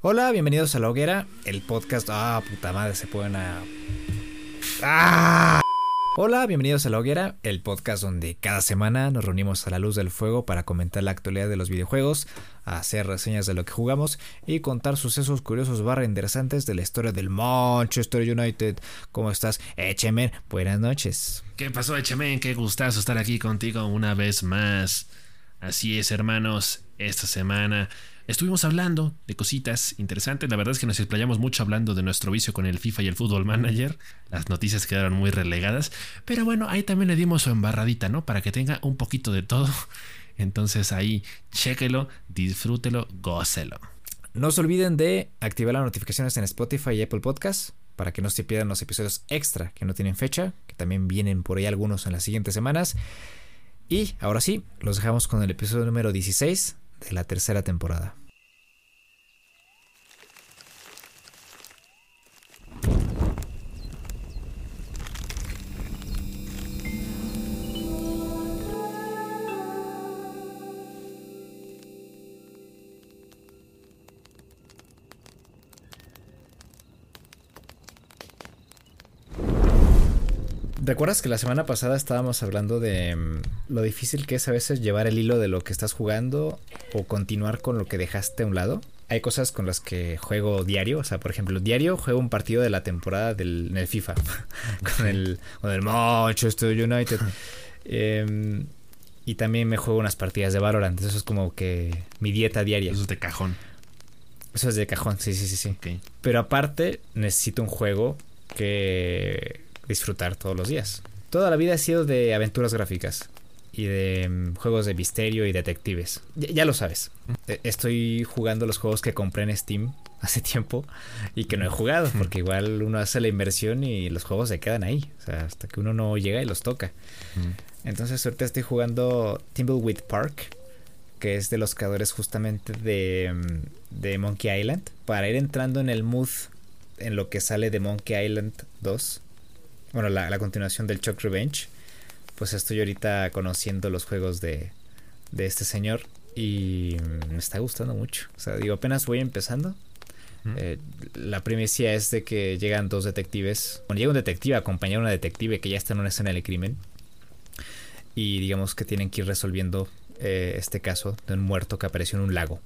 Hola, bienvenidos a La Hoguera, el podcast. Ah, puta madre, se pueden a. ¡Ah! Hola, bienvenidos a La Hoguera, el podcast donde cada semana nos reunimos a la luz del fuego para comentar la actualidad de los videojuegos, hacer reseñas de lo que jugamos y contar sucesos curiosos barra interesantes de la historia del Manchester United. ¿Cómo estás, Echemen? Buenas noches. ¿Qué pasó, Echemen? Qué gustazo estar aquí contigo una vez más. Así es, hermanos, esta semana estuvimos hablando de cositas interesantes. La verdad es que nos explayamos mucho hablando de nuestro vicio con el FIFA y el Fútbol Manager. Las noticias quedaron muy relegadas. Pero bueno, ahí también le dimos su embarradita, ¿no? Para que tenga un poquito de todo. Entonces ahí, chéquelo, disfrútelo, gócelo. No se olviden de activar las notificaciones en Spotify y Apple Podcasts para que no se pierdan los episodios extra que no tienen fecha, que también vienen por ahí algunos en las siguientes semanas. Y ahora sí, los dejamos con el episodio número 16 de la tercera temporada. ¿Recuerdas que la semana pasada estábamos hablando de mm, lo difícil que es a veces llevar el hilo de lo que estás jugando o continuar con lo que dejaste a un lado? Hay cosas con las que juego diario, o sea, por ejemplo, diario juego un partido de la temporada del, en el FIFA con el, con el Manchester United. Em, y también me juego unas partidas de Valorant, eso es como que mi dieta diaria. Eso es de cajón. Eso es de cajón, sí, sí, sí, sí. Pero aparte necesito un juego que disfrutar todos los días. Toda la vida ha sido de aventuras gráficas y de mm, juegos de misterio y detectives. Ya, lo sabes. E, estoy jugando los juegos que compré en Steam hace tiempo y que no he jugado porque igual uno hace la inversión y los juegos se quedan ahí. O sea, hasta que uno no llega y los toca. Entonces ahorita estoy jugando Timbleweed Park que es de los creadores justamente de, mm, de Monkey Island para ir entrando en el mood en lo que sale de Monkey Island 2 bueno, la, continuación del Chuck Revenge, pues estoy ahorita conociendo los juegos de, de este señor y me está gustando mucho. O sea, digo, apenas voy empezando. Eh, la primicia es de que llegan dos detectives. Bueno, llega un detective a acompañar a una detective que ya está en una escena de crimen. Y digamos que tienen que ir resolviendo eh, este caso de un muerto que apareció en un lago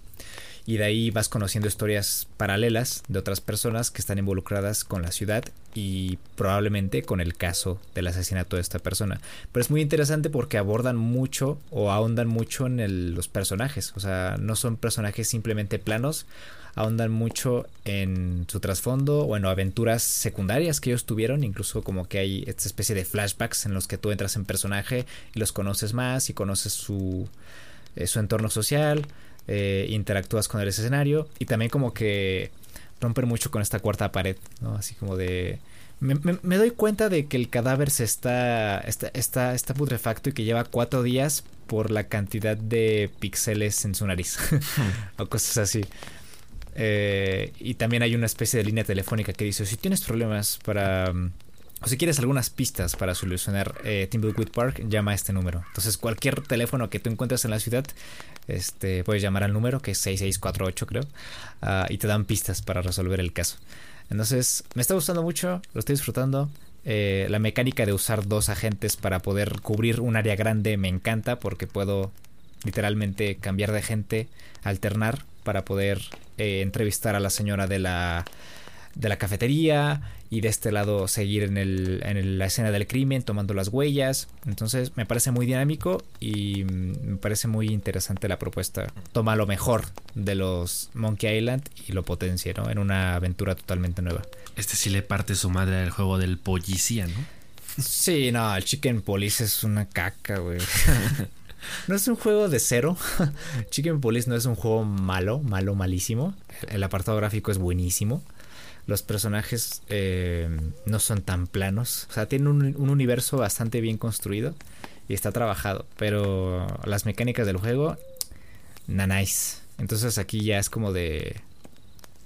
y de ahí vas conociendo historias paralelas de otras personas que están involucradas con la ciudad y probablemente con el caso del asesinato de esta persona. Pero es muy interesante porque abordan mucho o ahondan mucho en los personajes, o sea, no son personajes simplemente planos, ahondan mucho en su trasfondo o en aventuras secundarias que ellos tuvieron, incluso como que hay esta especie de flashbacks en los que tú entras en personaje y los conoces más y conoces su, eh, su entorno social eh, interactúas con el escenario y también como que romper mucho con esta cuarta pared. Así como de... Me, doy cuenta de que el cadáver se está, está, está, está putrefacto y que lleva cuatro días por la cantidad de píxeles en su nariz o cosas así. Eh, y también hay una especie de línea telefónica que dice, si tienes problemas para o si quieres algunas pistas para solucionar eh, Park, llama a este número. Entonces, cualquier teléfono que tú encuentres en la ciudad, este, puedes llamar al número, que es 6648, creo, ah, y te dan pistas para resolver el caso. Entonces, me está gustando mucho, lo estoy disfrutando. Eh, la mecánica de usar dos agentes para poder cubrir un área grande me encanta porque puedo literalmente cambiar de gente, alternar para poder eh, entrevistar a la señora de la de la cafetería y de este lado seguir en, el, en la escena del crimen tomando las huellas. Entonces me parece muy dinámico y mm, me parece muy interesante la propuesta. Toma lo mejor de los Monkey Island y lo potencia ¿no? en una aventura totalmente nueva. Este sí le parte su madre al juego del policía, ¿no? Sí, no, el Chicken Police es una caca, güey. No es un juego de cero. Chicken Police no es un juego malo, malo, malísimo. El apartado gráfico es buenísimo los personajes eh, no son tan planos. O sea, tienen un, universo bastante bien construido y está trabajado. Pero las mecánicas del juego, nice. Entonces aquí ya es como de.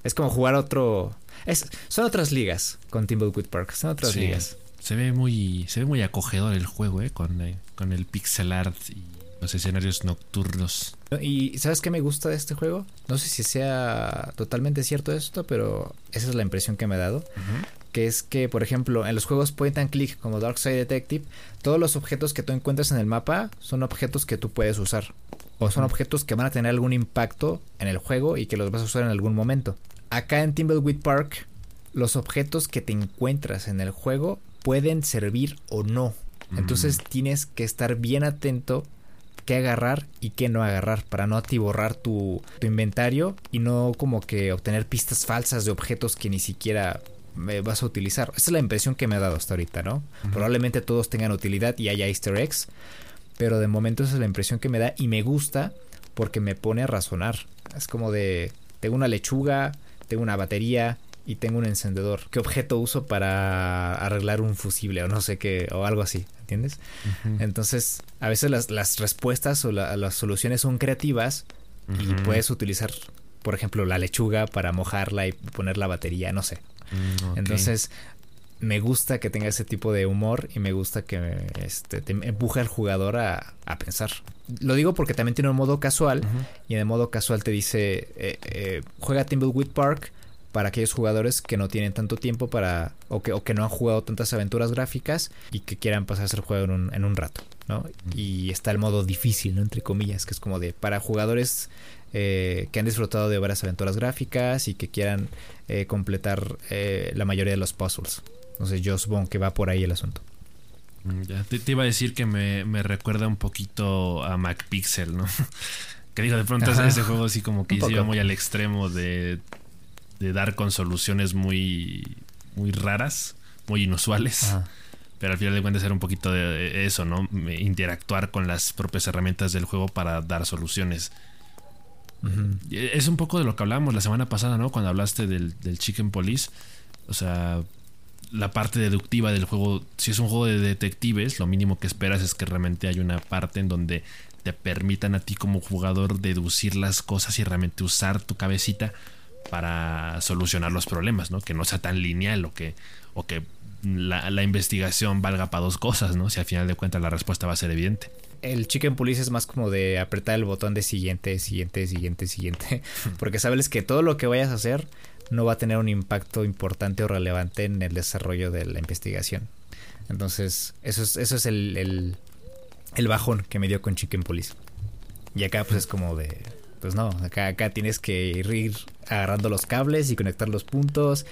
Es como jugar otro. Es, son otras ligas con Timbleweed Park. Son otras ligas. Se ve muy. Se ve muy acogedor el juego, eh. Con, eh, con el pixel art y Los escenarios nocturnos. ¿Y sabes qué me gusta de este juego? No sé si sea totalmente cierto esto, pero esa es la impresión que me ha dado. Que es que, por ejemplo, en los juegos point and click como Dark Side Detective, todos los objetos que tú encuentras en el mapa son objetos que tú puedes usar. O son objetos que van a tener algún impacto en el juego y que los vas a usar en algún momento. Acá en Timbleweed Park, los objetos que te encuentras en el juego pueden servir o no. Entonces tienes que estar bien atento qué agarrar y qué no agarrar para no atiborrar tu, tu inventario y no como que obtener pistas falsas de objetos que ni siquiera eh, vas a utilizar. Esa es la impresión que me ha dado hasta ahorita, ¿no? Probablemente todos tengan utilidad y haya easter eggs, pero de momento esa es la impresión que me da y me gusta porque me pone a razonar. Es como de, tengo una lechuga, tengo una batería, y tengo un encendedor. ¿Qué objeto uso para arreglar un fusible o no sé qué, o algo así? ¿Entiendes? Entonces, a veces las, las respuestas o las soluciones son creativas y puedes utilizar, por ejemplo, la lechuga para mojarla y poner la batería, no sé. Mm, Entonces, me gusta que tenga ese tipo de humor y me gusta que este, te empuje al jugador a, a, pensar. Lo digo porque también tiene un modo casual y en el modo casual te dice, eh, eh, juega Timbleweed Park para aquellos jugadores que no tienen tanto tiempo para o que, o que no han jugado tantas aventuras gráficas y que quieran pasarse el juego en un, en un rato, ¿no? Y está el modo difícil, ¿no? Entre comillas, que es como de para jugadores eh, que han disfrutado de varias aventuras gráficas y que quieran eh, completar eh, la mayoría de los puzzles. Entonces yo supongo que va por ahí el asunto. Mm, ya, te, iba a decir que me, me recuerda un poquito a MacPixel, ¿no? que digo, de pronto ese juego así como que iba muy al extremo de de dar con soluciones muy, muy raras, muy inusuales. Pero al final de cuentas era un poquito de eso, ¿no? Interactuar con las propias herramientas del juego para dar soluciones. Es un poco de lo que hablábamos la semana pasada, ¿no? Cuando hablaste del, del Chicken Police. O sea, la parte deductiva del juego, si es un juego de detectives, lo mínimo que esperas es que realmente hay una parte en donde te permitan a ti como jugador deducir las cosas y realmente usar tu cabecita para solucionar los problemas, ¿no? Que no sea tan lineal o que, o que la, investigación valga para dos cosas, ¿no? Si al final de cuentas la respuesta va a ser evidente. El Chicken Police es más como de apretar el botón de siguiente, siguiente, siguiente, siguiente. Porque sabes que todo lo que vayas a hacer no va a tener un impacto importante o relevante en el desarrollo de la investigación. Entonces, eso es, eso es el, el, el bajón que me dio con Chicken Police. Y acá pues es como de pues no, acá, acá tienes que ir, agarrando los cables y conectar los puntos,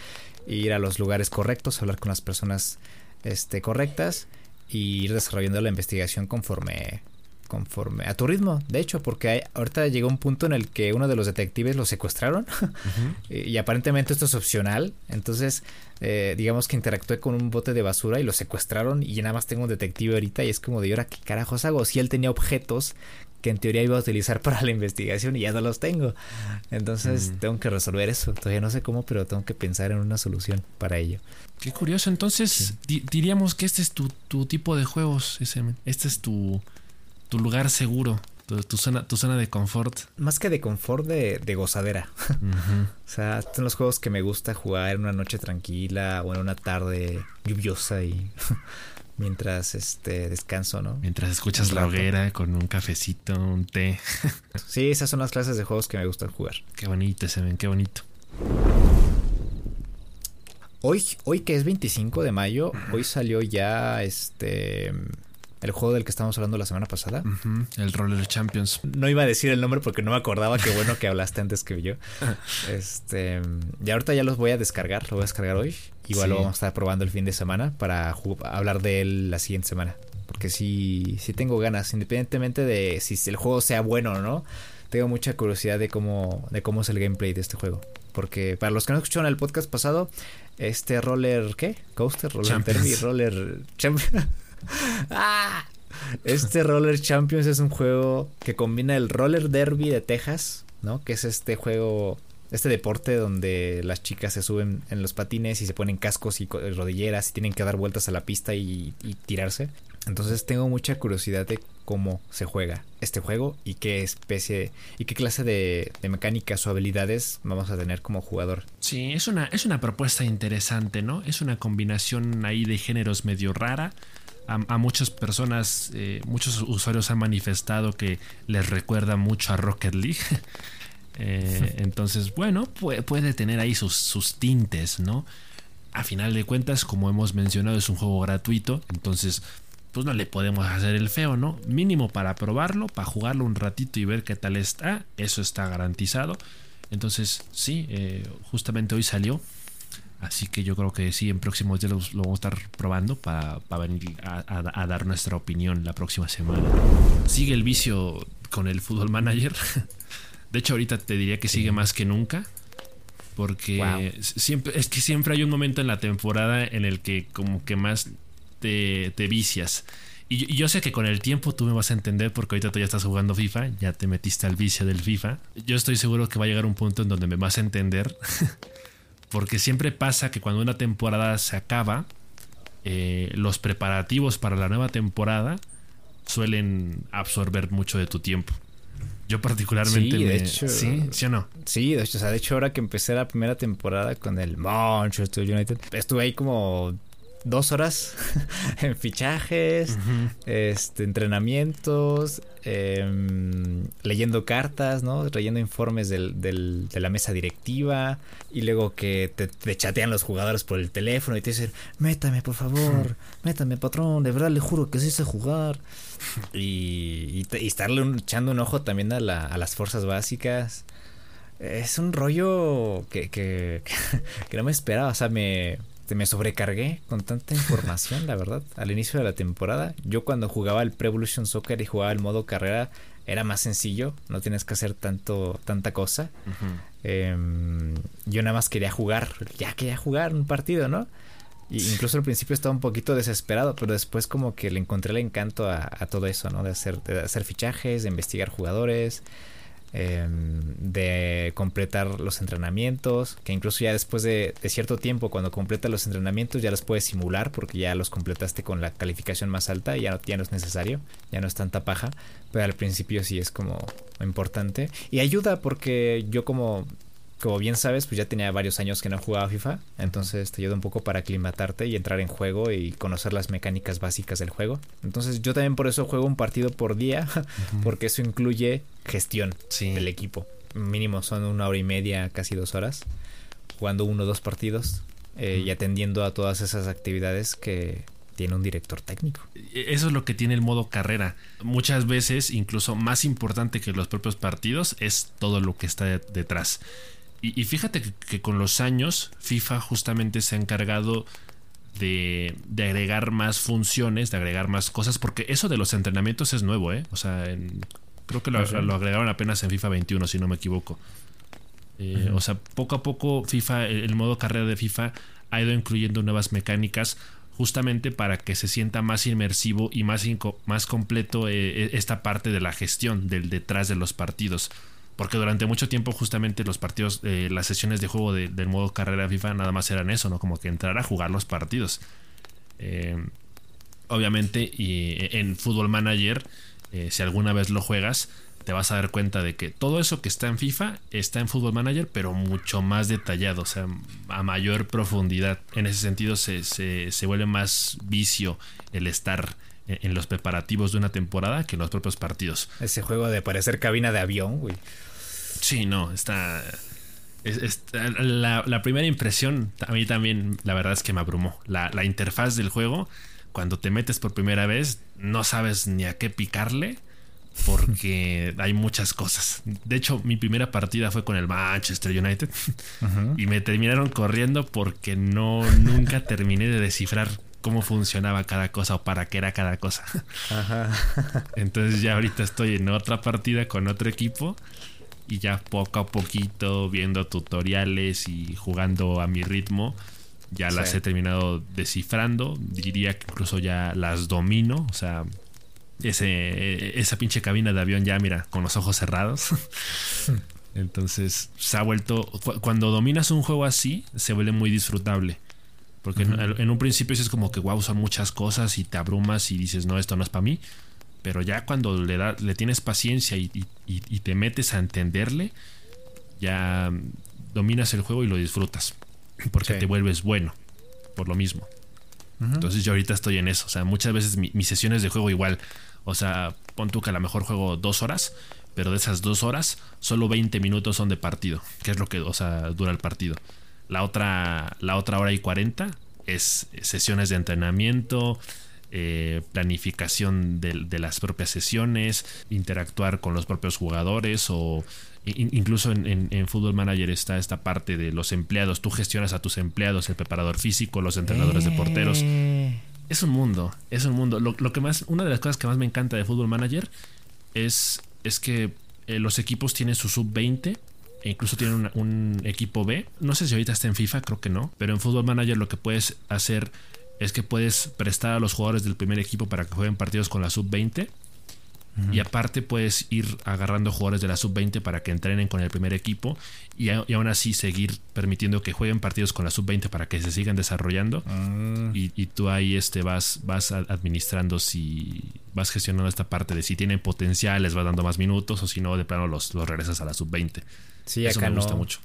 ir a los lugares correctos, hablar con las personas este, correctas y ir desarrollando la investigación conforme conforme a tu ritmo, de hecho, porque ahorita llegó un punto en el que uno de los detectives lo secuestraron. Y, aparentemente esto es opcional, entonces eh, digamos que interactué con un bote de basura y lo secuestraron y nada más tengo un detective ahorita y es como de ahora qué carajos hago si él tenía objetos que en teoría iba a utilizar para la investigación y ya no los tengo. Entonces mm. tengo que resolver eso. Todavía no sé cómo, pero tengo que pensar en una solución para ello. Qué curioso. Entonces diríamos que este es tu, tipo de juegos, Este es tu, tu lugar seguro. Tu, zona, tu zona de confort. Más que de confort, de, gozadera. o sea, son los juegos que me gusta jugar en una noche tranquila o en una tarde lluviosa y mientras este descanso, ¿no? Mientras escuchas la hoguera con un cafecito, un té. sí, esas son las clases de juegos que me gustan jugar. Qué bonito se ven, qué bonito. Hoy, hoy que es 25 de mayo, hoy salió ya este el juego del que estábamos hablando la semana pasada. El Roller Champions. No iba a decir el nombre porque no me acordaba. Qué bueno que hablaste antes que yo. Este. Y ahorita ya los voy a descargar. Lo voy a descargar hoy. Igual lo vamos a estar probando el fin de semana para hablar de él la siguiente semana. Porque sí, sí tengo ganas. Independientemente de si el juego sea bueno o no. Tengo mucha curiosidad de cómo, de cómo es el gameplay de este juego. Porque para los que no escucharon el podcast pasado, este roller, ¿qué? Coaster, roller derby, roller champion. Ah. Este Roller Champions es un juego que combina el Roller Derby de Texas, ¿no? Que es este juego, este deporte donde las chicas se suben en los patines y se ponen cascos y rodilleras y tienen que dar vueltas a la pista y, tirarse. Entonces tengo mucha curiosidad de cómo se juega este juego y qué especie y qué clase de, de, mecánicas o habilidades vamos a tener como jugador. Sí, es una, es una propuesta interesante, ¿no? Es una combinación ahí de géneros medio rara a, muchas personas, eh, muchos usuarios han manifestado que les recuerda mucho a Rocket League. Eh, entonces, bueno, puede, tener ahí sus, sus tintes, ¿no? A final de cuentas, como hemos mencionado, es un juego gratuito, entonces pues no le podemos hacer el feo, ¿no? Mínimo para probarlo, para jugarlo un ratito y ver qué tal está, eso está garantizado. Entonces, sí, eh, justamente hoy salió. Así que yo creo que sí, en próximos días lo, vamos a estar probando para, venir a, dar nuestra opinión la próxima semana. Sigue el vicio con el Football Manager. De hecho, ahorita te diría que sigue más que nunca. Porque siempre, es que siempre hay un momento en la temporada en el que como que más te, te vicias. Y yo, sé que con el tiempo tú me vas a entender porque ahorita tú ya estás jugando FIFA, ya te metiste al vicio del FIFA. Yo estoy seguro que va a llegar un punto en donde me vas a entender. porque siempre pasa que cuando una temporada se acaba, eh, los preparativos para la nueva temporada suelen absorber mucho de tu tiempo. Yo particularmente sí, de hecho, ¿Sí? ¿Sí o no? Sí, de hecho, o sea, de hecho ahora que empecé la primera temporada con el Manchester United, estuve ahí como dos horas en fichajes, este, entrenamientos, em, leyendo cartas, ¿no? Leyendo informes del, de la mesa directiva y luego que te, chatean los jugadores por el teléfono y te dicen, métame por favor, métame patrón, de verdad le juro que sí sé jugar. Y, y, estarle echando un ojo también a, la, a las fuerzas básicas. Es un rollo que, que, que no me esperaba, o sea, me este, me sobrecargué con tanta información, la verdad. Al inicio de la temporada, yo cuando jugaba el Pre Evolution Soccer y jugaba el modo carrera, era más sencillo, no tienes que hacer tanto, tanta cosa. Em, yo nada más quería jugar, ya quería jugar un partido, ¿no? Y incluso al principio estaba un poquito desesperado, pero después como que le encontré el encanto a, a todo eso, ¿no? De hacer, de hacer fichajes, de investigar jugadores, Em, de completar los entrenamientos, que incluso ya después de, cierto tiempo, cuando completas los entrenamientos, ya los puedes simular porque ya los completaste con la calificación más alta ya no, ya no es necesario, ya no es tanta paja, pero al principio sí es como importante. Y ayuda porque yo como como bien sabes, pues ya tenía varios años que no jugaba FIFA, entonces te ayuda un poco para aclimatarte y entrar en juego y conocer las mecánicas básicas del juego. Entonces yo también por eso juego un partido por día, porque eso incluye gestión del equipo. Mínimo son una hora y media, casi dos horas, jugando uno o dos partidos eh, y atendiendo a todas esas actividades que tiene un director técnico. E, eso es lo que tiene el modo carrera. Muchas veces, incluso más importante que los propios partidos, es todo lo que está detrás. Y, fíjate que, con los años FIFA justamente se ha encargado de, agregar más funciones, de agregar más cosas, porque eso de los entrenamientos es nuevo, ¿eh? O sea, creo que lo, agregaron apenas en FIFA 21, si no me equivoco. Eh, o sea, poco a poco FIFA, el, modo carrera de FIFA ha ido incluyendo nuevas mecánicas justamente para que se sienta más inmersivo y más, más completo eh, esta parte de la gestión del detrás de los partidos. Porque durante mucho tiempo justamente los partidos, eh, las sesiones de juego del modo carrera FIFA nada más eran eso, ¿no? Como que entrar a jugar los partidos. Eh, obviamente y eh, en Football Manager, si alguna vez lo juegas, te vas a dar cuenta de que todo eso que está en FIFA está en Football Manager, pero mucho más detallado, o sea, a mayor profundidad. En ese sentido se, se, se vuelve más vicio el estar en los preparativos de una temporada que en los propios partidos. Ese juego de parecer cabina de avión, güey. Sí, no, está... la, primera impresión a mí también, la verdad es que me abrumó. La, interfaz del juego, cuando te metes por primera vez, no sabes ni a qué picarle porque hay muchas cosas. De hecho, mi primera partida fue con el Manchester United y me terminaron corriendo porque no nunca terminé de descifrar cómo funcionaba cada cosa o para qué era cada cosa. Entonces ya ahorita estoy en otra partida con otro equipo y ya poco a poquito viendo tutoriales y jugando a mi ritmo ya las he terminado descifrando. Diría que incluso ya las domino o sea ese esa pinche cabina de avión ya mira con los ojos cerrados. Entonces se ha vuelto cuando dominas un juego así se vuelve muy disfrutable porque en, un principio es como que, wow, son muchas cosas y te abrumas y dices, no, esto no es para mí. Pero ya cuando le, da, le tienes paciencia y, te metes a entenderle, ya dominas el juego y lo disfrutas. Porque te vuelves bueno, por lo mismo. Entonces yo ahorita estoy en eso. O sea, muchas veces mis sesiones de juego igual. O sea, pon tú que a lo mejor juego dos horas, pero de esas dos horas, solo 20 minutos son de partido, que es lo que, o sea, dura el partido. La otra, la otra hora y 40 es sesiones de entrenamiento, eh, planificación de, las propias sesiones, interactuar con los propios jugadores o incluso en, en, Football Manager está esta parte de los empleados. Tú gestionas a tus empleados, el preparador físico, los entrenadores de porteros. Eh. Es un mundo, es un mundo. Lo, que más, una de las cosas que más me encanta de Football Manager es, es que eh, los equipos tienen su sub 20 e incluso tienen un, equipo B. No sé si ahorita está en FIFA, creo que no. Pero en Football Manager lo que puedes hacer es que puedes prestar a los jugadores del primer equipo para que jueguen partidos con la sub-20. Y aparte puedes ir agarrando jugadores de la sub-20 para que entrenen con el primer equipo y, aún así seguir permitiendo que jueguen partidos con la sub-20 para que se sigan desarrollando. Ah. Y, tú ahí este, vas, vas administrando si vas gestionando esta parte de si tienen potencial, les vas dando más minutos o si no, de plano los, los regresas a la sub-20. Sí, Eso acá me gusta mucho.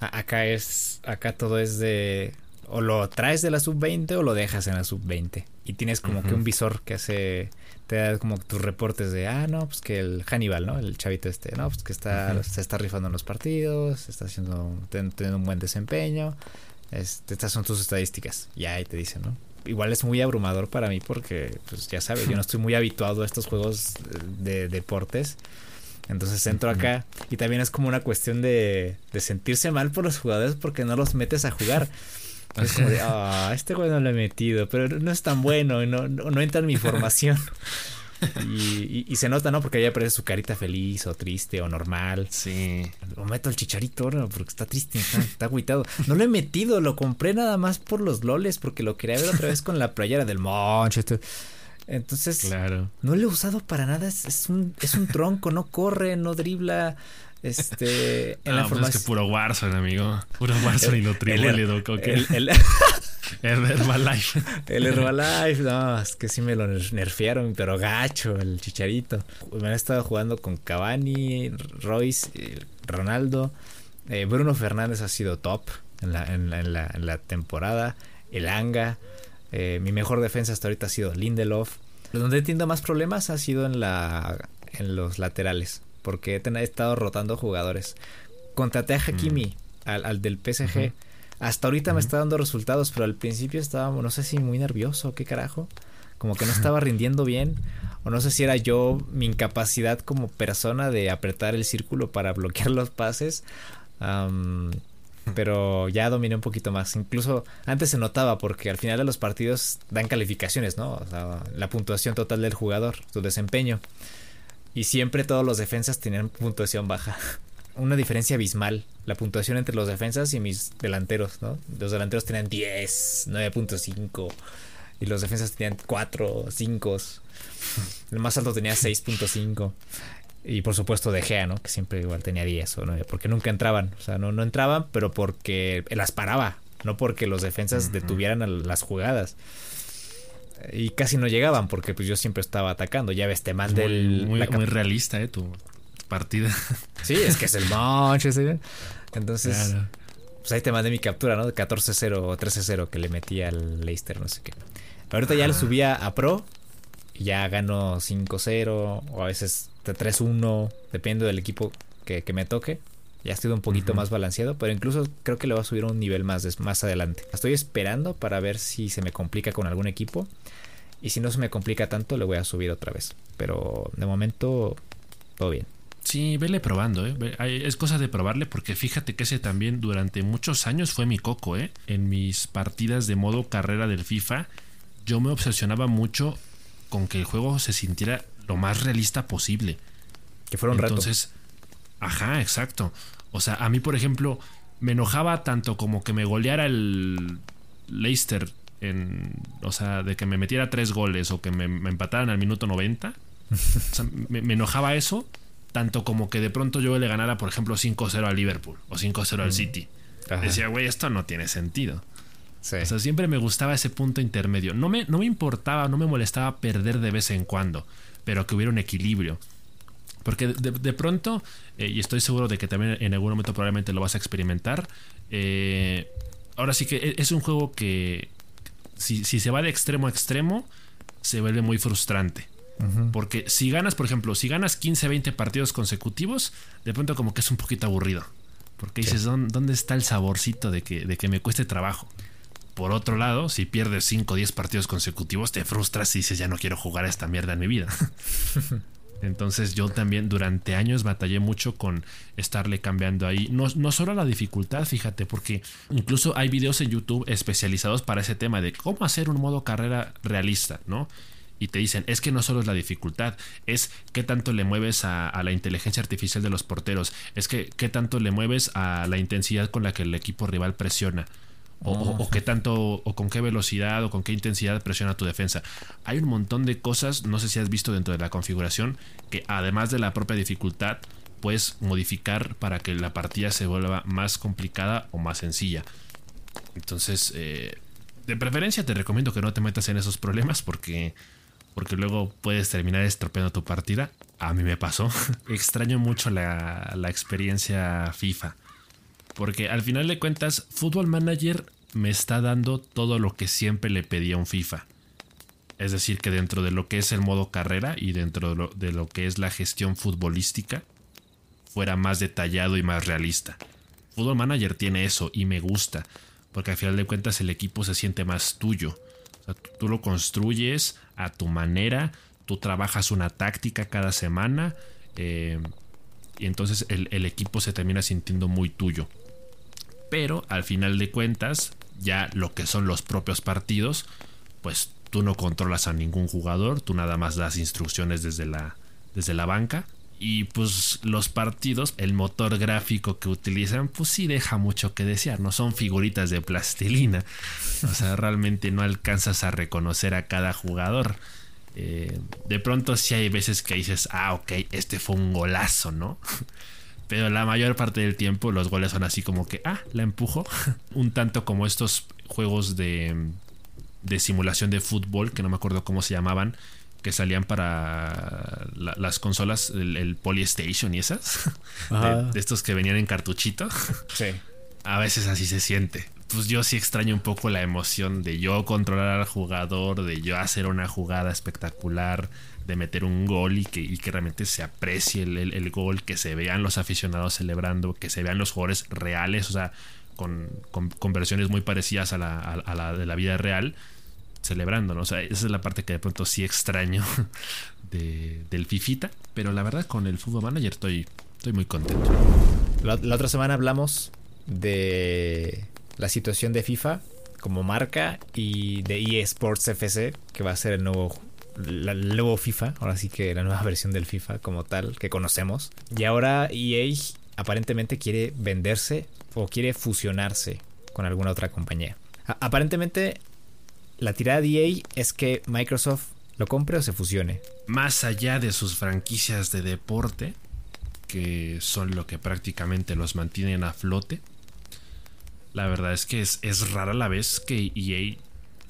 Acá es, acá todo es de o lo traes de la sub-20 o lo dejas en la sub-20. Y tienes como que un visor que hace, te da como tus reportes de, ah, no, pues que el Hannibal, ¿no? El chavito este, no, pues que está, se está rifando en los partidos, está haciendo, teniendo un buen desempeño. Este, estas son tus estadísticas. Y ahí te dicen, ¿no? Igual es muy abrumador para mí porque, pues ya sabes, yo no estoy muy habituado a estos juegos de deportes. Entonces entro acá y también es como una cuestión de, de sentirse mal por los jugadores porque no los metes a jugar. Es como de, ah, este güey no lo he metido, pero no es tan bueno y no, no, entra en mi formación. Y, y, se nota, ¿no? Porque ahí aparece su carita feliz o triste o normal. Sí. Lo meto al chicharito, ¿no? Porque está triste, está, está agüitado. No lo he metido, lo compré nada más por los loles, porque lo quería ver otra vez con la playera del Manchester. Entonces, claro. no lo he usado para nada. Es, es, un, es un tronco, no corre, no dribla. Este, en la formación. Pues es que puro Warzone, amigo. Puro Warzone y lo triple, el, el, el, el, Herbalife. El Herbalife, no, es que sí me lo nerfearon, pero gacho, el chicharito. Me han estado jugando con Cavani, Royce, Ronaldo. Eh, Bruno Fernández ha sido top en la, en la, en la, temporada. El Anga. Eh, mi mejor defensa hasta ahorita ha sido Lindelof. Donde he tenido más problemas ha sido en, la, en los laterales porque he estado rotando jugadores. Contraté a Hakimi, mm. al, del PSG. Hasta ahorita me está dando resultados, pero al principio estaba, no sé si muy nervioso, qué carajo. Como que no estaba rindiendo bien. O no sé si era yo mi incapacidad como persona de apretar el círculo para bloquear los pases. pero ya dominé un poquito más. Incluso antes se notaba porque al final de los partidos dan calificaciones, ¿no? O sea, la puntuación total del jugador, su desempeño. Y siempre todos los defensas tenían puntuación baja. Una diferencia abismal. La puntuación entre los defensas y mis delanteros, ¿no? Los delanteros tenían 10, 9.5. Y los defensas tenían 4, 5. El más alto tenía 6.5. Y por supuesto De Gea, ¿no? Que siempre igual tenía 10 o 9. Porque nunca entraban. O sea, no, no entraban, pero porque las paraba. No porque los defensas detuvieran las jugadas y casi no llegaban porque pues yo siempre estaba atacando. Ya ves, te mandé el... Muy, muy realista, ¿eh? Tu partida. Sí, es que es el Manchester. Entonces, pues ahí te mandé mi captura, ¿no? De 14-0 o 13-0 que le metí al Leicester, no sé qué. Ahorita ya lo subía a Pro y ya gano 5-0 o a veces 3-1, depende del equipo que, que me toque. Ya ha sido un poquito más balanceado, pero incluso creo que le va a subir un nivel más, más adelante. Estoy esperando para ver si se me complica con algún equipo. Y si no se me complica tanto, le voy a subir otra vez. Pero de momento, todo bien. Sí, vele probando, ¿eh? Es cosa de probarle porque fíjate que ese también durante muchos años fue mi coco, ¿eh? En mis partidas de modo carrera del FIFA, yo me obsesionaba mucho con que el juego se sintiera lo más realista posible. Que fuera un Entonces, ajá, exacto. O sea, a mí, por ejemplo, me enojaba tanto como que me goleara el Leicester en, o sea, de que me metiera tres goles o que me, empataran al minuto 90. O sea, me, enojaba eso, tanto como que de pronto yo le ganara, por ejemplo, 5-0 al Liverpool o 5-0 al mm. City. Decía, güey, esto no tiene sentido. O sea, siempre me gustaba ese punto intermedio. No me, no me importaba, no me molestaba perder de vez en cuando, pero que hubiera un equilibrio. Porque de, pronto, eh, y estoy seguro de que también en algún momento probablemente lo vas a experimentar, eh, ahora sí que e, es un juego que si, si se va de extremo a extremo, se vuelve muy frustrante. Porque si ganas, por ejemplo, si ganas 15, 20 partidos consecutivos, de pronto como que es un poquito aburrido. Porque dices, ¿dónde está el saborcito de que, de que me cueste trabajo? Por otro lado, si pierdes 5 o 10 partidos consecutivos, te frustras y dices, ya no quiero jugar a esta mierda en mi vida. Entonces yo también durante años batallé mucho con estarle cambiando ahí. No, no solo la dificultad, fíjate, porque incluso hay videos en YouTube especializados para ese tema de cómo hacer un modo carrera realista, ¿no? y te dicen, es que no solo es la dificultad, es qué tanto le mueves a, la inteligencia artificial de los porteros, es que qué tanto le mueves a la intensidad con la que el equipo rival presiona. O, qué tanto, o con qué velocidad, o con qué intensidad presiona tu defensa. Hay un montón de cosas, no sé si has visto dentro de la configuración, que además de la propia dificultad, puedes modificar para que la partida se vuelva más complicada o más sencilla. Entonces, eh, de preferencia te recomiendo que no te metas en esos problemas porque, porque luego puedes terminar estropeando tu partida. A mí me pasó. Extraño mucho la, la experiencia FIFA. Porque al final de cuentas, Football Manager me está dando todo lo que siempre le pedía un FIFA. Es decir, que dentro de lo que es el modo carrera y dentro de lo, que es la gestión futbolística, fuera más detallado y más realista. Football Manager tiene eso y me gusta, porque al final de cuentas el equipo se siente más tuyo. tú lo construyes a tu manera, tú trabajas una táctica cada semana eh, y entonces el equipo se termina sintiendo muy tuyo pero al final de cuentas, ya lo que son los propios partidos, pues tú no controlas a ningún jugador, tú nada más das instrucciones desde la, desde la banca. Y pues los partidos, el motor gráfico que utilizan, pues sí deja mucho que desear, no son figuritas de plastilina. O sea, realmente no alcanzas a reconocer a cada jugador. Eh, de pronto sí hay veces que dices, ah, ok, este fue un golazo, ¿no? Pero la mayor parte del tiempo los goles son así como que, ah, la empujo. Un tanto como estos juegos de, de simulación de fútbol, que no me acuerdo cómo se llamaban, que salían para las consolas, el, Polystation y esas. De, estos que venían en cartuchito. Sí. A veces así se siente. Pues yo sí extraño un poco la emoción de yo controlar al jugador, de yo hacer una jugada espectacular de meter un gol y que, realmente se aprecie el, gol, que se vean los aficionados celebrando, que se vean los jugadores reales, o sea, con, con, versiones muy parecidas a la, de la vida real, celebrando, O sea, esa es la parte que de pronto sí extraño de, del Fifita, pero la verdad con el Fútbol Manager estoy, estoy muy contento. La, la otra semana hablamos de la situación de FIFA como marca y de EA Sports FC, que va a ser el nuevo el nuevo FIFA, ahora sí que la nueva versión del FIFA como tal que conocemos. Y ahora EA aparentemente quiere venderse o quiere fusionarse con alguna otra compañía. aparentemente la tirada de EA es que Microsoft lo compre o se fusione. Más allá de sus franquicias de deporte, que son lo que prácticamente los mantienen a flote, la verdad es que es, es rara la vez que EA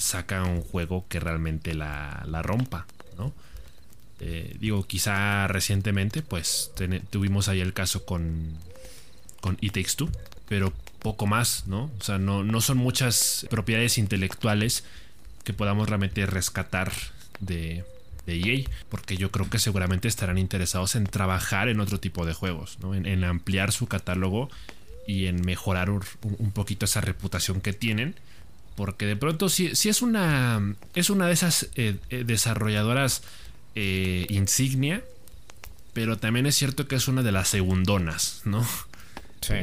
saca un juego que realmente la, rompa, ¿no? Eh, digo, quizá recientemente, pues tuvimos ahí el caso con, con It Takes pero poco más, ¿no? O sea, no, no son muchas propiedades intelectuales que podamos realmente rescatar de, de EA, porque yo creo que seguramente estarán interesados en trabajar en otro tipo de juegos, ¿no? en, ampliar su catálogo y en mejorar un, poquito esa reputación que tienen porque de pronto si, es una. Es una de esas eh, eh, desarrolladoras eh, insignia. Pero también es cierto que es una de las segundonas, ¿no? Sí.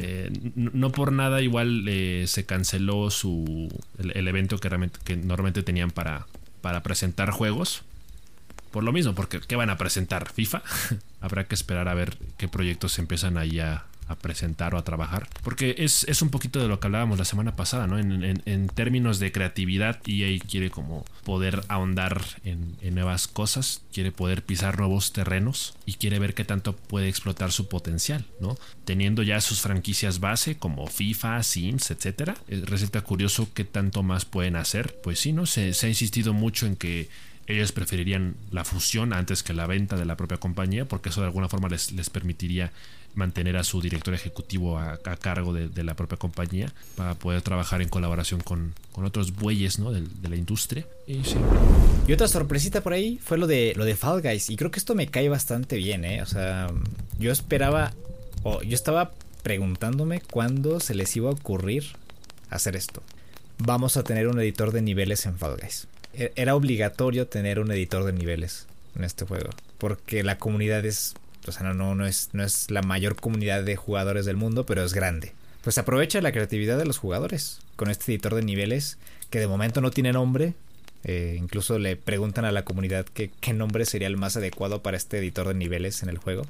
no por nada igual se canceló su el, evento que, realmente, que normalmente tenían para, para presentar juegos. Por lo mismo, porque ¿qué van a presentar? FIFA. Habrá que esperar a ver qué proyectos empiezan ahí a, a presentar o a trabajar. Porque es, un poquito de lo que hablábamos la semana pasada, ¿no? En, términos de creatividad, EA quiere como poder ahondar en, nuevas cosas, quiere poder pisar nuevos terrenos y quiere ver qué tanto puede explotar su potencial, ¿no? Teniendo ya sus franquicias base como FIFA, Sims, etcétera. Eh, resulta curioso qué tanto más pueden hacer. Pues sí, ¿no? Se, se ha insistido mucho en que ellos preferirían la fusión antes que la venta de la propia compañía porque eso de alguna forma les, les permitiría mantener a su director ejecutivo a, cargo de, la propia compañía para poder trabajar en colaboración con, otros bueyes ¿no? de, la industria. Y, y, otra sorpresita por ahí fue lo de, lo de Fall Guys. Y creo que esto me cae bastante bien, ¿eh? O sea, yo esperaba, o yo estaba preguntándome cuándo se les iba a ocurrir hacer esto. Vamos a tener un editor de niveles en Fall Guys. E, era obligatorio tener un editor de niveles en este juego. Porque la comunidad es o sea, no, no, es, no es la mayor comunidad de jugadores del mundo, pero es grande. Pues aprovecha la creatividad de los jugadores con este editor de niveles que de momento no tiene nombre. Eh, incluso le preguntan a la comunidad qué nombre sería el más adecuado para este editor de niveles en el juego.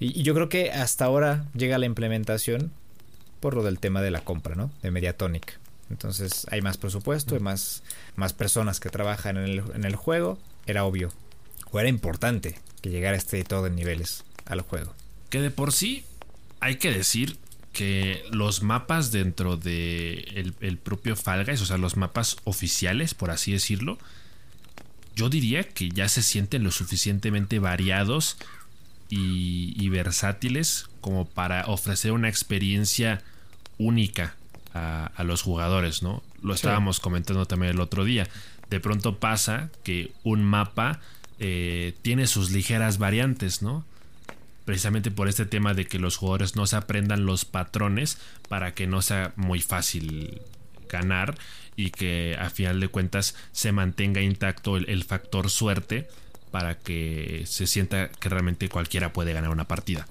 Y, yo creo que hasta ahora llega la implementación por lo del tema de la compra, ¿no? De Mediatonic. Entonces hay más presupuesto, hay más, más personas que trabajan en el, en el juego. Era obvio, o era importante que llegara este editor de niveles al juego. Que de por sí hay que decir que los mapas dentro de el, propio Fall Guys, o sea, los mapas oficiales, por así decirlo, yo diría que ya se sienten lo suficientemente variados y, versátiles como para ofrecer una experiencia única a, los jugadores, ¿no? Lo estábamos comentando también el otro día. De pronto pasa que un mapa eh, tiene sus ligeras variantes, ¿no? precisamente por este tema de que los jugadores no se aprendan los patrones para que no sea muy fácil ganar y que a final de cuentas se mantenga intacto el, factor suerte para que se sienta que realmente cualquiera puede ganar una partida.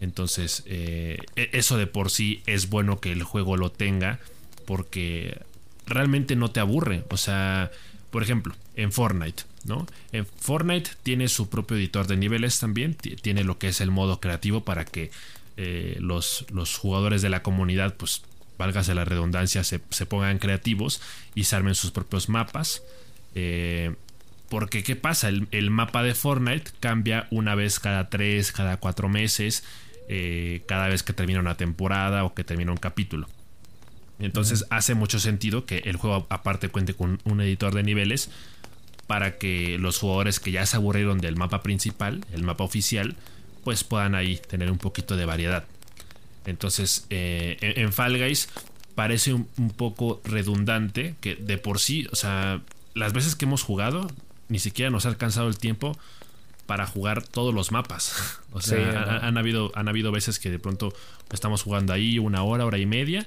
Entonces, eh, e, eso de por sí es bueno que el juego lo tenga porque realmente no te aburre. O sea, por ejemplo, en Fortnite, ¿no? En Fortnite tiene su propio editor de niveles también, tiene lo que es el modo creativo para que eh, los, los, jugadores de la comunidad, pues, válgase la redundancia, se, pongan creativos y se armen sus propios mapas. Eh, porque, ¿qué pasa? El, mapa de Fortnite cambia una vez cada tres, cada cuatro meses, eh, cada vez que termina una temporada o que termina un capítulo. Entonces hace mucho sentido que el juego aparte cuente con un editor de niveles para que los jugadores que ya se aburrieron del mapa principal, el mapa oficial, pues puedan ahí tener un poquito de variedad. Entonces eh, en, Fall Guys parece un, poco redundante que de por sí, o sea, las veces que hemos jugado ni siquiera nos ha alcanzado el tiempo para jugar todos los mapas. O sea, han, habido, han habido veces que de pronto estamos jugando ahí una hora, hora y media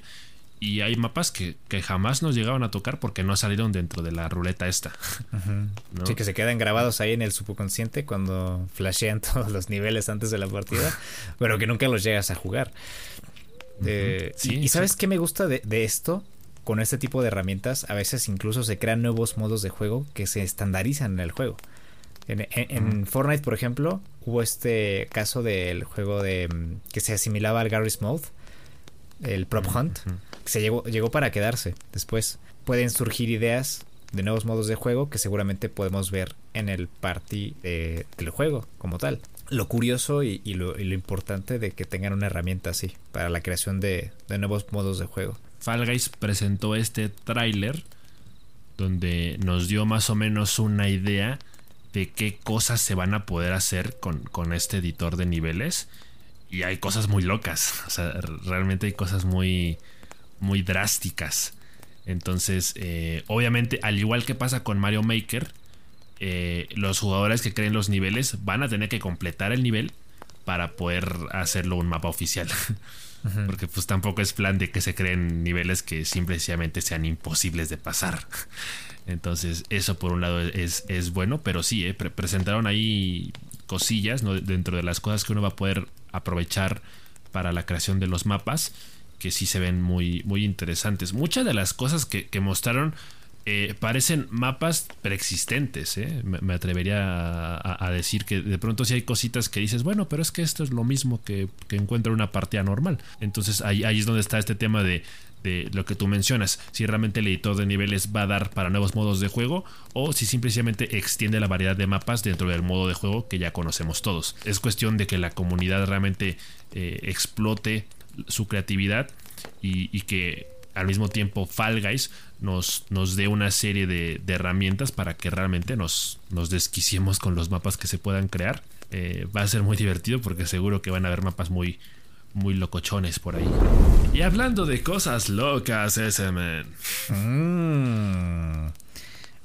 y hay mapas que, jamás nos llegaban a tocar porque no salieron dentro de la ruleta esta. Sí, que se quedan grabados ahí en el subconsciente cuando flashean todos los niveles antes de la partida, pero que nunca los llegas a jugar. Eh, y, sabes qué me gusta de, esto? Con este tipo de herramientas, a veces incluso se crean nuevos modos de juego que se estandarizan en el juego. En, Fortnite, por ejemplo, hubo este caso del juego de mm, que se asimilaba al Garry's Mode, el Prop Hunt se llegó, llegó para quedarse después. Pueden surgir ideas de nuevos modos de juego que seguramente podemos ver en el party del juego como tal. Lo curioso y, lo, importante de que tengan una herramienta así para la creación de, nuevos modos de juego. Fall Guys presentó este tráiler donde nos dio más o menos una idea de qué cosas se van a poder hacer con, con este editor de niveles. Y hay cosas muy locas. O sea, realmente hay cosas muy, muy drásticas. Entonces, eh, obviamente, al igual que pasa con Mario Maker, eh, los jugadores que creen los niveles van a tener que completar el nivel para poder hacerlo un mapa oficial. Porque pues tampoco es plan de que se creen niveles que simplemente sean imposibles de pasar. Entonces, eso por un lado es, es bueno, pero sí, eh, presentaron ahí cosillas dentro de las cosas que uno va a poder aprovechar para la creación de los mapas que sí se ven muy, muy interesantes. Muchas de las cosas que, mostraron eh, parecen mapas preexistentes. ¿eh? Me, atrevería a, decir que de pronto sí hay cositas que dices, bueno, pero es que esto es lo mismo que, que encuentra una partida normal. Entonces ahí, es donde está este tema de, de lo que tú mencionas, si realmente el editor de niveles va a dar para nuevos modos de juego o si simplemente extiende la variedad de mapas dentro del modo de juego que ya conocemos todos. Es cuestión de que la comunidad realmente eh, explote su creatividad y, que al mismo tiempo Fall Guys nos, nos dé una serie de, herramientas para que realmente nos, nos desquiciemos con los mapas que se puedan crear. Eh, va a ser muy divertido porque seguro que van a haber mapas muy, muy locochones por ahí. Y hablando de cosas locas, ese man. Mmm.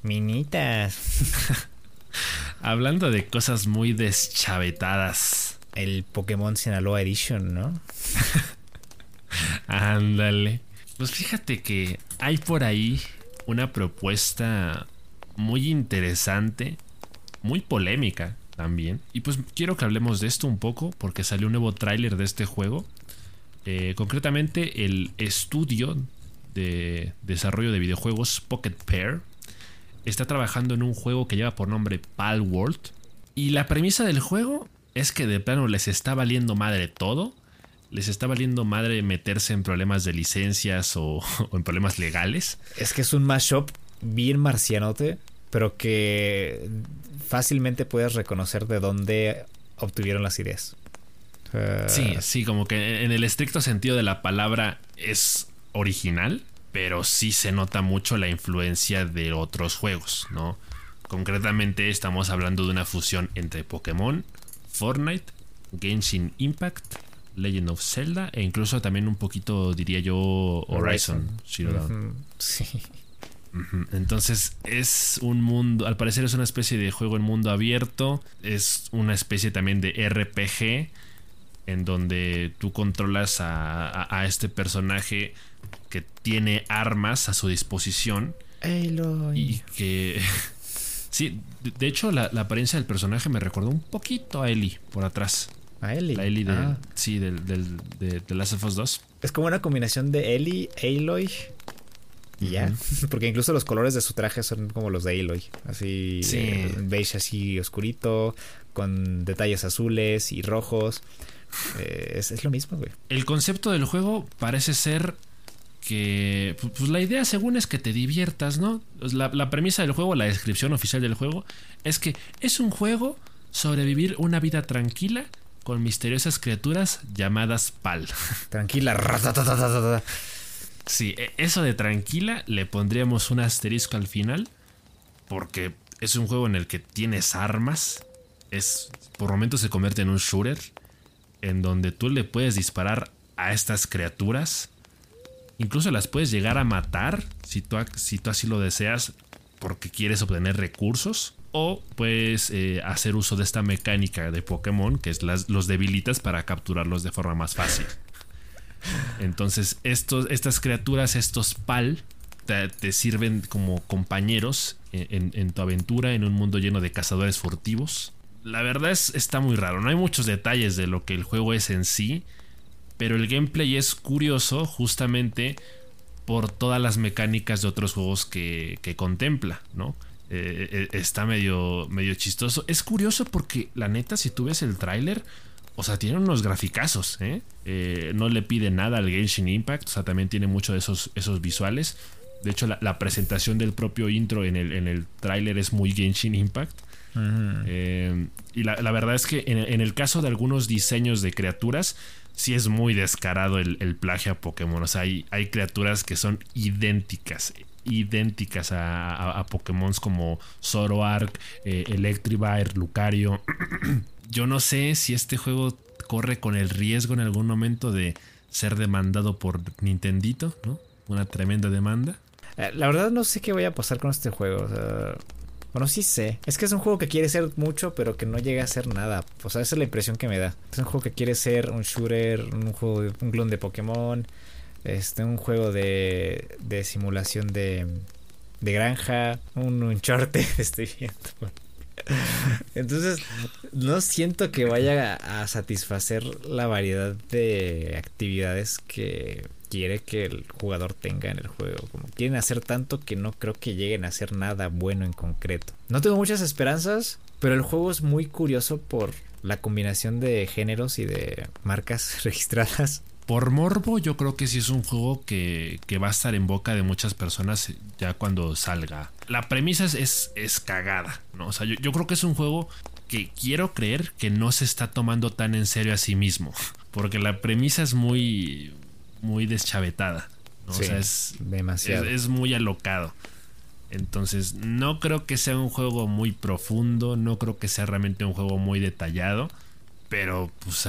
Minitas. hablando de cosas muy deschavetadas. El Pokémon Sinaloa Edition, ¿no? Ándale. Pues fíjate que hay por ahí una propuesta muy interesante, muy polémica también. Y pues quiero que hablemos de esto un poco porque salió un nuevo tráiler de este juego. Eh, concretamente el estudio de desarrollo de videojuegos Pocket Pair está trabajando en un juego que lleva por nombre Pal World. Y la premisa del juego es que de plano les está valiendo madre todo. Les está valiendo madre meterse en problemas de licencias o, o en problemas legales. Es que es un mashup bien marcianote, pero que fácilmente puedes reconocer de dónde obtuvieron las ideas. sí, sí, como que en el estricto sentido de la palabra es original, pero sí se nota mucho la influencia de otros juegos, ¿no? Concretamente estamos hablando de una fusión entre Pokémon, Fortnite, Genshin Impact, Legend of Zelda e incluso también un poquito, diría yo, Horizon, Zero Sí. Entonces es un mundo, al parecer es una especie de juego en mundo abierto, es una especie también de RPG en donde tú controlas a, este personaje que tiene armas a su disposición y que... Sí, de hecho la, apariencia del personaje me recordó un poquito a Ellie por atrás. A Ellie. La Ellie de, ah. sí, del, de, The Last of Us 2. Es como una combinación de Ellie, Aloy y ya. Porque incluso los colores de su traje son como los de Aloy. Así, eh, beige así oscurito, con detalles azules y rojos. Eh, es, lo mismo, güey. El concepto del juego parece ser que pues la idea según es que te diviertas, ¿no? La, la, premisa del juego, la descripción oficial del juego, es que es un juego sobre vivir una vida tranquila con misteriosas criaturas llamadas PAL. Tranquila. Sí, e, eso de tranquila le pondríamos un asterisco al final. Porque es un juego en el que tienes armas. Es. Por momentos se convierte en un shooter. En donde tú le puedes disparar a estas criaturas. Incluso las puedes llegar a matar. Si tú, si tú así lo deseas. Porque quieres obtener recursos. O puedes eh, hacer uso de esta mecánica de Pokémon. Que es las, los debilitas para capturarlos de forma más fácil. Entonces, estos, estas criaturas, estos pal, te, sirven como compañeros en, tu aventura en un mundo lleno de cazadores furtivos. La verdad es está muy raro. No hay muchos detalles de lo que el juego es en sí. Pero el gameplay es curioso justamente por todas las mecánicas de otros juegos que, contempla, ¿no? Eh, eh, está medio, medio chistoso. Es curioso porque la neta, si tú ves el tráiler, o sea, tiene unos graficazos, ¿eh? ¿eh? no le pide nada al Genshin Impact, o sea, también tiene mucho de esos, esos visuales. De hecho, la, presentación del propio intro en el, en el tráiler es muy Genshin Impact. Eh, y la, verdad es que en, el caso de algunos diseños de criaturas, sí es muy descarado el, plagio a Pokémon. O sea, hay, hay criaturas que son idénticas, idénticas a, a, Pokémon como Zoroark, eh, Lucario. yo no sé si este juego corre con el riesgo en algún momento de ser demandado por Nintendito, ¿no? Una tremenda demanda. Eh, la verdad no sé qué voy a pasar con este juego. bueno, sí sé. Es que es un juego que quiere ser mucho, pero que no llega a ser nada. O sea, esa es la impresión que me da. Es un juego que quiere ser un shooter, un juego, un clon de Pokémon, este, un juego de, de simulación de, de granja, un Uncharted, estoy viendo. Entonces, no siento que vaya a satisfacer la variedad de actividades que quiere que el jugador tenga en el juego. Como quieren hacer tanto que no creo que lleguen a hacer nada bueno en concreto. No tengo muchas esperanzas, pero el juego es muy curioso por la combinación de géneros y de marcas registradas por morbo, yo creo que sí es un juego que, va a estar en boca de muchas personas ya cuando salga. La premisa es, es, cagada, ¿no? O sea, yo, creo que es un juego que quiero creer que no se está tomando tan en serio a sí mismo. Porque la premisa es muy, muy deschavetada. o sea, es, demasiado. Es, es muy alocado. Entonces, no creo que sea un juego muy profundo, no creo que sea realmente un juego muy detallado pero pues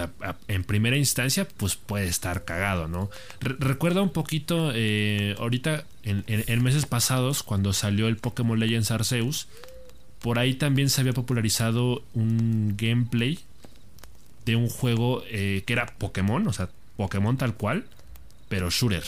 en primera instancia pues puede estar cagado, ¿no? recuerda un poquito eh, ahorita en, meses pasados cuando salió el Pokémon Legends Arceus, por ahí también se había popularizado un gameplay de un juego eh, que era Pokémon, o sea, Pokémon tal cual, pero shooter,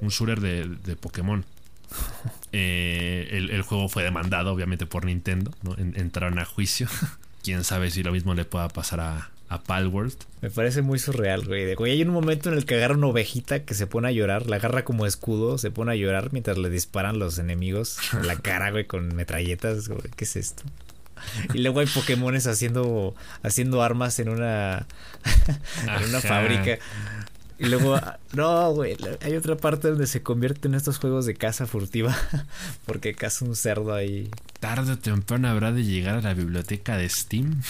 un shooter de, Pokémon. Eh, el, juego fue demandado obviamente por Nintendo, ¿no? entraron a juicio. Quién sabe si lo mismo le pueda pasar a, a Palworld. Me parece muy surreal, güey. güey. Hay un momento en el que agarra una ovejita que se pone a llorar, la agarra como escudo, se pone a llorar mientras le disparan los enemigos en la cara, güey, con metralletas, güey. ¿Qué es esto? Y luego hay Pokémones haciendo, haciendo armas en una, en una fábrica. Y luego, no, güey, hay otra parte donde se convierte en estos juegos de caza furtiva, porque caza un cerdo ahí. Tarde o temprano habrá de llegar a la biblioteca de Steam.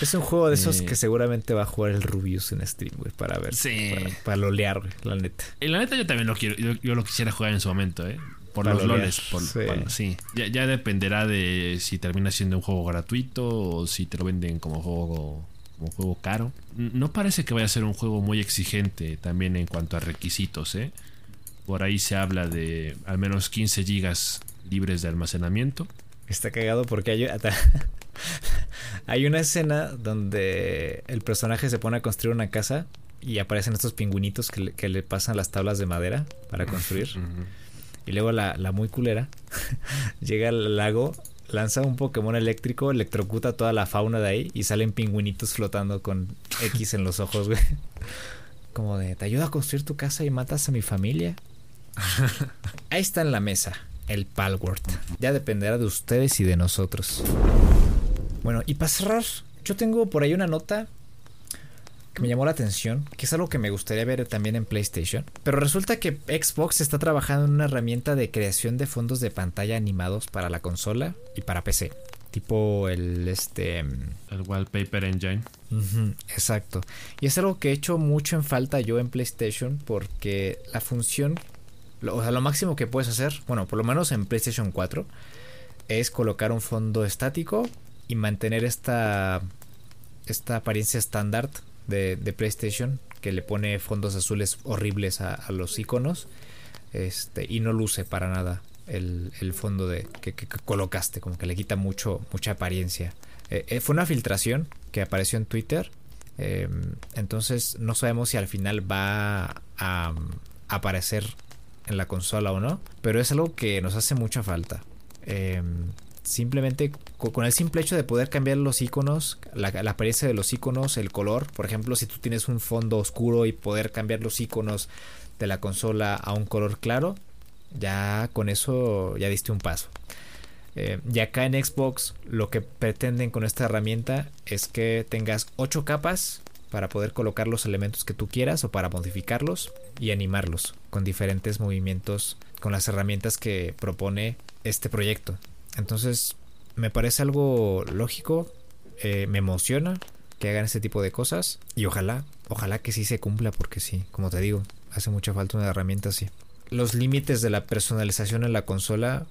Es un juego de esos eh. que seguramente va a jugar el Rubius en Steam, güey, para ver. Sí. Para, lolear, güey, la neta. Y la neta yo también lo quiero, yo, lo quisiera jugar en su momento, ¿eh? Por los loles. Por, sí. Ya, ya, dependerá de si termina siendo un juego gratuito o si te lo venden como juego un juego caro. No parece que vaya a ser un juego muy exigente también en cuanto a requisitos, ¿eh? Por ahí se habla de al menos 15 gigas libres de almacenamiento. Está cagado porque hay, hay una escena donde el personaje se pone a construir una casa y aparecen estos pingüinitos que le, pasan las tablas de madera para construir. Y luego la, la muy culera llega al lago lanza un Pokémon eléctrico, electrocuta toda la fauna de ahí y salen pingüinitos flotando con X en los ojos, güey. Como de, ¿te ayuda a construir tu casa y matas a mi familia? Ahí está en la mesa, el Palworld. Ya dependerá de ustedes y de nosotros. Bueno, y para cerrar, yo tengo por ahí una nota que me llamó la atención, que es algo que me gustaría ver también en PlayStation. Pero resulta que Xbox está trabajando en una herramienta de creación de fondos de pantalla animados para la consola y para PC. Tipo el este. El Wallpaper Engine. exacto. Y es algo que he hecho mucho en falta yo en PlayStation. Porque la función. O sea, lo máximo que puedes hacer. Bueno, por lo menos en PlayStation 4. Es colocar un fondo estático. Y mantener esta. Esta apariencia estándar de, PlayStation que le pone fondos azules horribles a, los iconos este, y no luce para nada el, fondo de, que, colocaste, como que le quita mucho, mucha apariencia. Eh, eh, fue una filtración que apareció en Twitter, em, entonces no sabemos si al final va a, aparecer en la consola o no, pero es algo que nos hace mucha falta. Em, simplemente con el simple hecho de poder cambiar los iconos, la, apariencia de los iconos, el color, por ejemplo, si tú tienes un fondo oscuro y poder cambiar los iconos de la consola a un color claro, ya con eso ya diste un paso. Eh, y acá en Xbox lo que pretenden con esta herramienta es que tengas 8 capas para poder colocar los elementos que tú quieras o para modificarlos y animarlos con diferentes movimientos con las herramientas que propone este proyecto. Entonces, me parece algo lógico, eh, me emociona que hagan este tipo de cosas y ojalá, ojalá que sí se cumpla porque sí, como te digo, hace mucha falta una herramienta así. Los límites de la personalización en la consola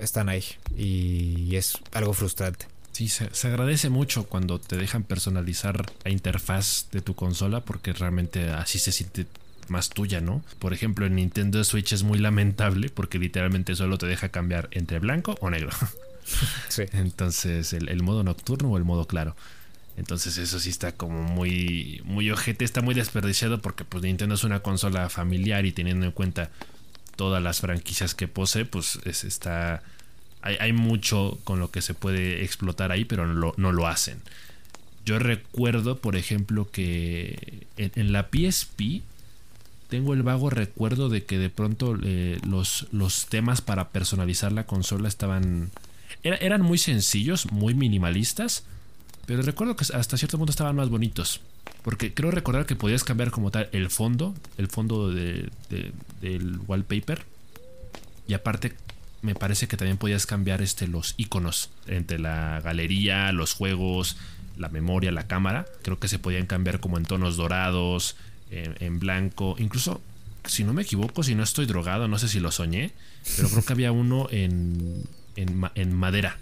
están ahí y es algo frustrante. Sí, se, agradece mucho cuando te dejan personalizar la interfaz de tu consola porque realmente así se siente más tuya, ¿no? Por ejemplo, en Nintendo Switch es muy lamentable porque literalmente solo te deja cambiar entre blanco o negro. Sí. Entonces, el, modo nocturno o el modo claro. Entonces eso sí está como muy, muy ojete, está muy desperdiciado porque pues Nintendo es una consola familiar y teniendo en cuenta todas las franquicias que posee, pues está... Hay, mucho con lo que se puede explotar ahí, pero no lo hacen. Yo recuerdo, por ejemplo, que en, la PSP tengo el vago recuerdo de que de pronto eh, los, los temas para personalizar la consola estaban... eran muy sencillos, muy minimalistas, pero recuerdo que hasta cierto punto estaban más bonitos. Porque creo recordar que podías cambiar como tal el fondo, el fondo de, del wallpaper. Y aparte me parece que también podías cambiar este, los iconos entre la galería, los juegos, la memoria, la cámara. Creo que se podían cambiar como en tonos dorados, en, blanco. Incluso, si no me equivoco, si no estoy drogado, no sé si lo soñé, pero creo que había uno en, en, madera.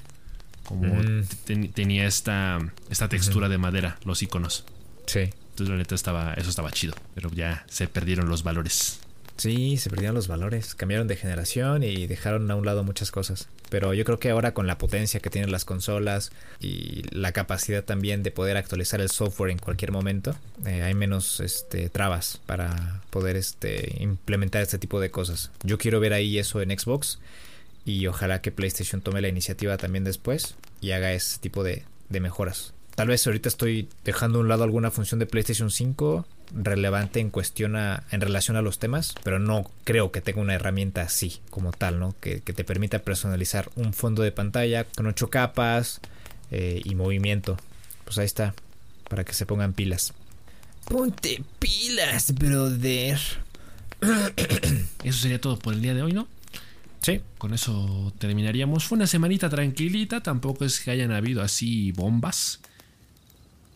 Como Mm. ten- tenía esta, esta textura de madera, los iconos. Sí. Entonces la neta estaba, eso estaba chido. Pero ya se perdieron los valores. Sí, se perdieron los valores, cambiaron de generación y dejaron a un lado muchas cosas. Pero yo creo que ahora con la potencia que tienen las consolas y la capacidad también de poder actualizar el software en cualquier momento, eh, hay menos este, trabas para poder este, implementar este tipo de cosas. Yo quiero ver ahí eso en Xbox y ojalá que PlayStation tome la iniciativa también después y haga ese tipo de, de mejoras. Tal vez ahorita estoy dejando a un lado alguna función de PlayStation 5 relevante en cuestión a, en relación a los temas, pero no creo que tenga una herramienta así como tal, ¿no? Que, que te permita personalizar un fondo de pantalla con ocho capas eh, y movimiento. Pues ahí está, para que se pongan pilas. Ponte pilas, brother. Eso sería todo por el día de hoy, ¿no? Sí, Con eso terminaríamos. Fue una semanita tranquilita, tampoco es que hayan habido así bombas.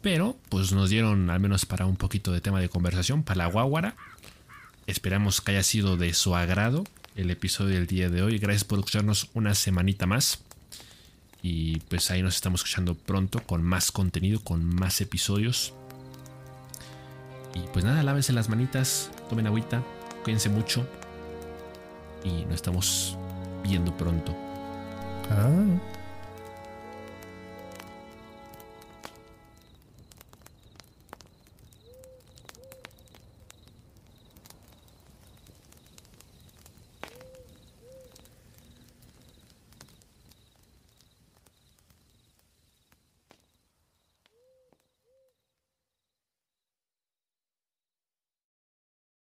Pero pues nos dieron al menos para un poquito de tema de conversación, para la guaguara. Esperamos que haya sido de su agrado el episodio del día de hoy. Gracias por escucharnos una semanita más. Y pues ahí nos estamos escuchando pronto con más contenido, con más episodios. Y pues nada, lávense las manitas, tomen agüita, cuídense mucho. Y nos estamos viendo pronto. Ah,